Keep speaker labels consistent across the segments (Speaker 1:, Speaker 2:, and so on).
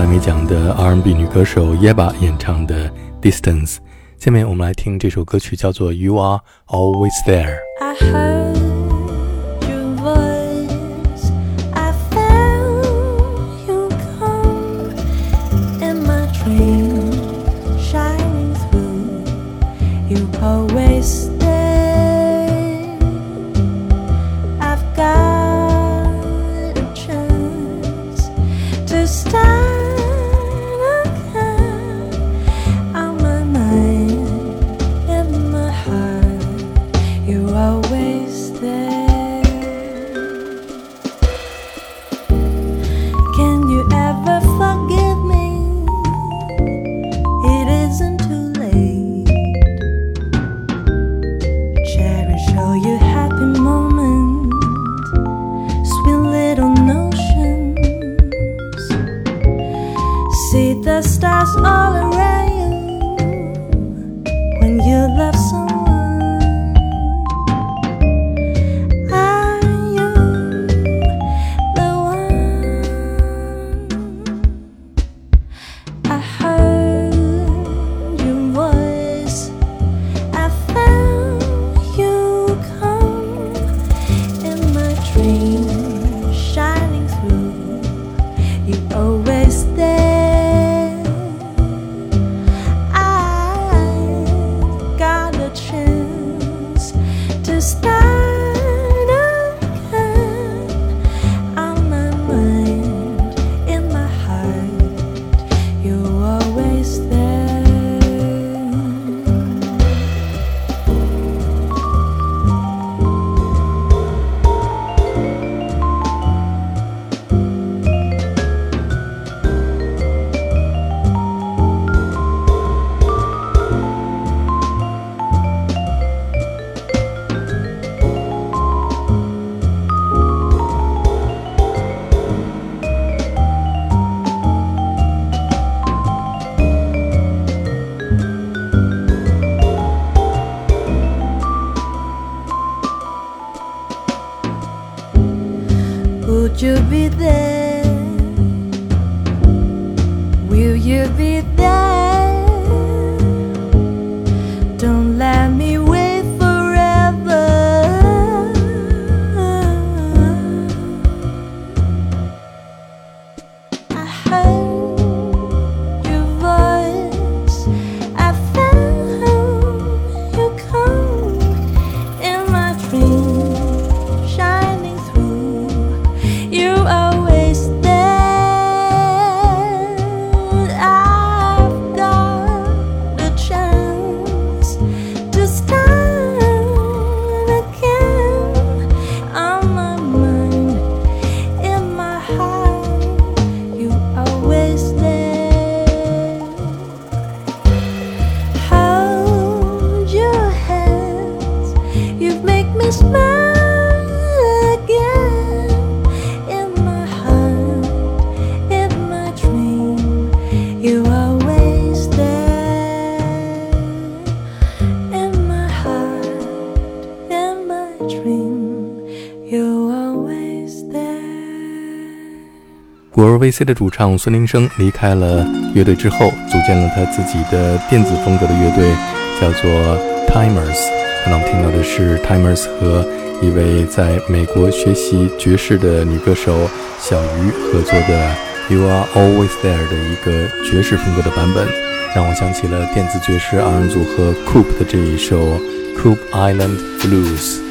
Speaker 1: 获得格莱美奖的 R&B 女歌手 Yeba 演唱的《Distance》。下面我们来听这首歌曲，叫做《You Are》。always there. VC 的主唱孙林生离开了乐队之后，组建了他自己的电子风格的乐队，叫做 Timers。刚刚我们听到的是 Timers 和一位在美国学习爵士的女歌手小鱼合作的 You Are Always There 的一个爵士风格的版本，让我想起了电子爵士二人组合 Coop 的这一首 Coop Island Blues。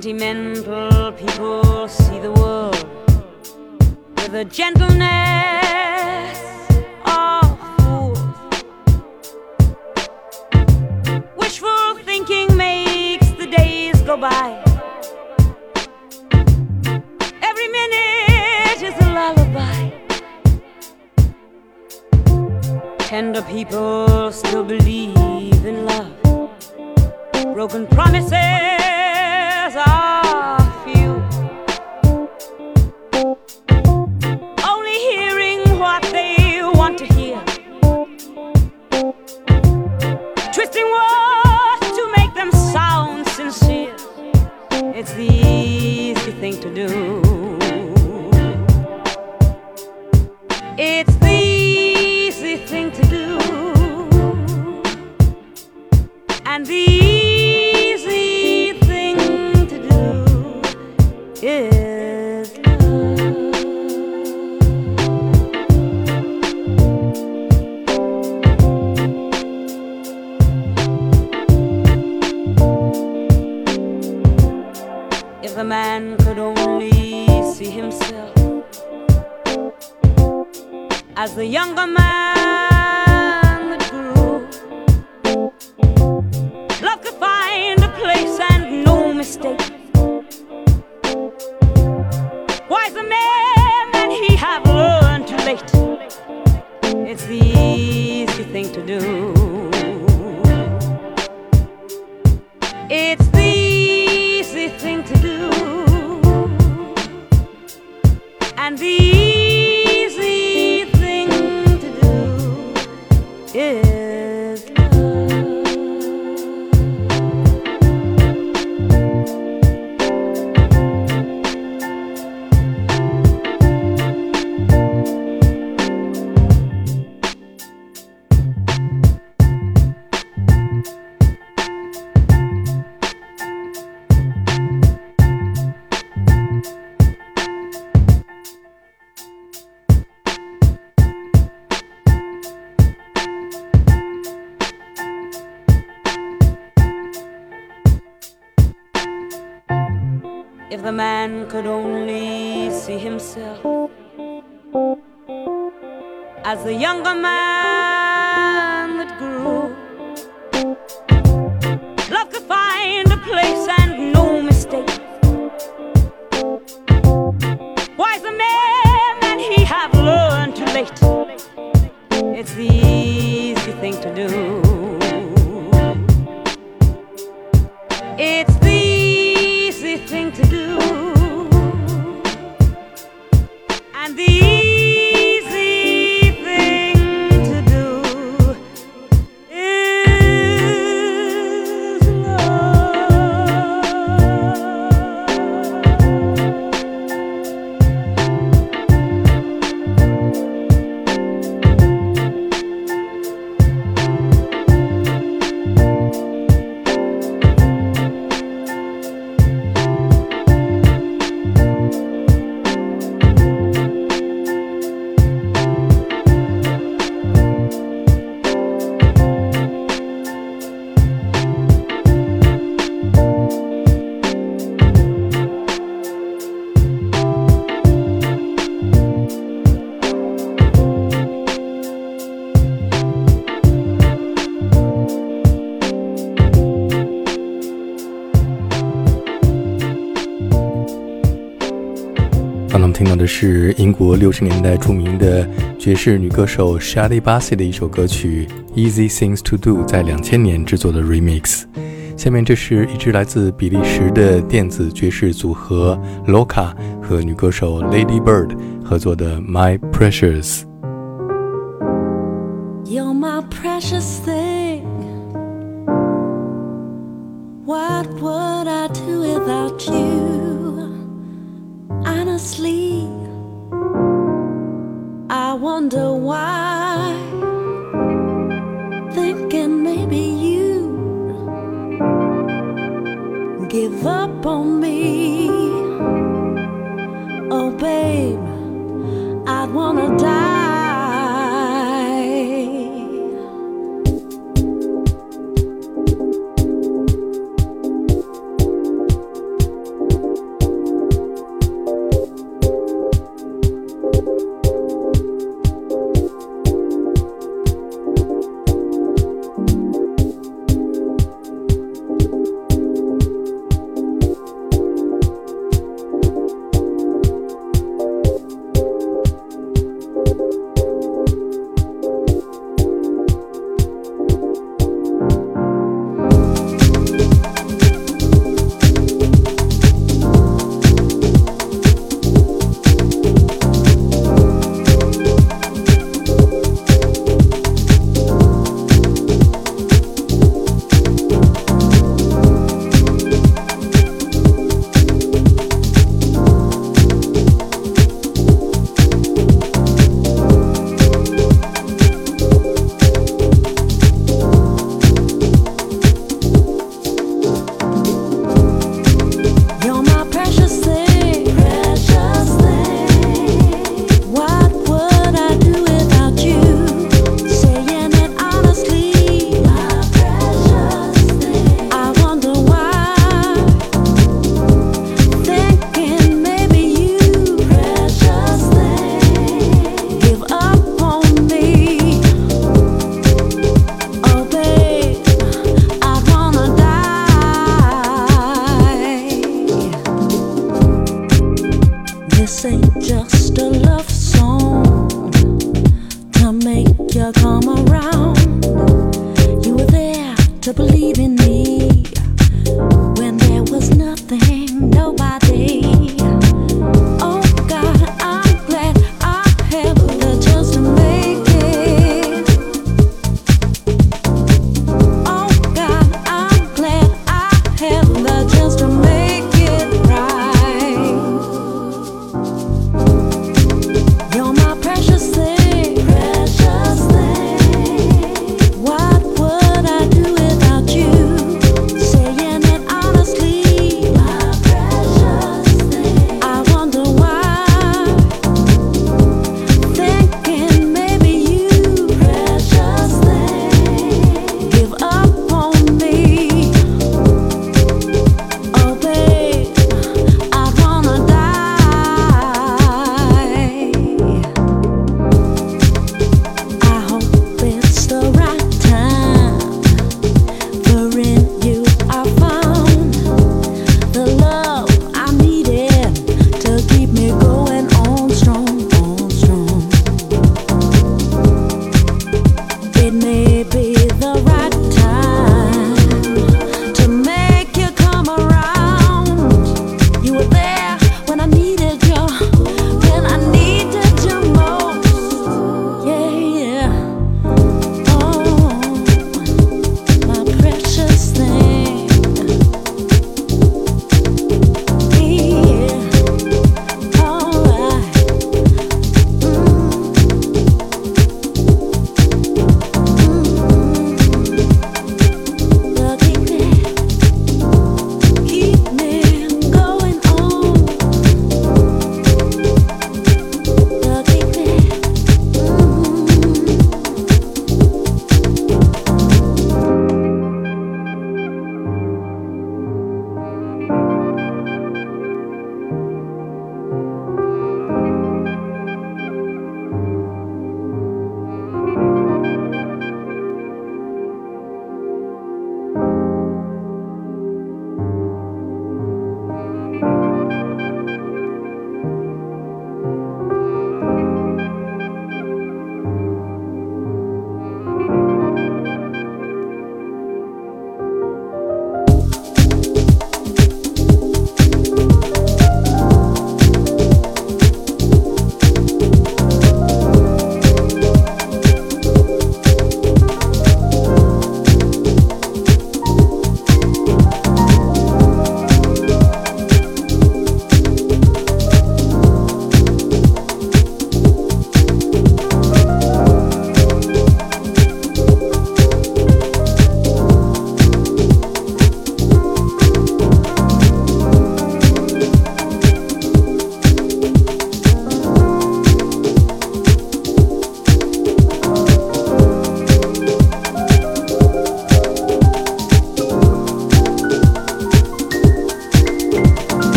Speaker 2: Sentimental people see the world with a gentleness of fools. Wishful thinking makes the days go by. Every minute is a lullaby. Tender people still believe in love. Broken promises could only see himself as the younger man 刚刚听到的
Speaker 1: 是英国六十年代著名的爵士女歌手 Shadi Bassey 的一首歌曲《Easy Things to Do》在两千年制作的 remix。下面这是一支来自比利时的电子爵士组合 Loca 和女歌手 Lady Bird 合作的《My Precious》。
Speaker 3: You're my precious thing. What would I do without you? Honestly. I wonder why. Thinking maybe you give up on me.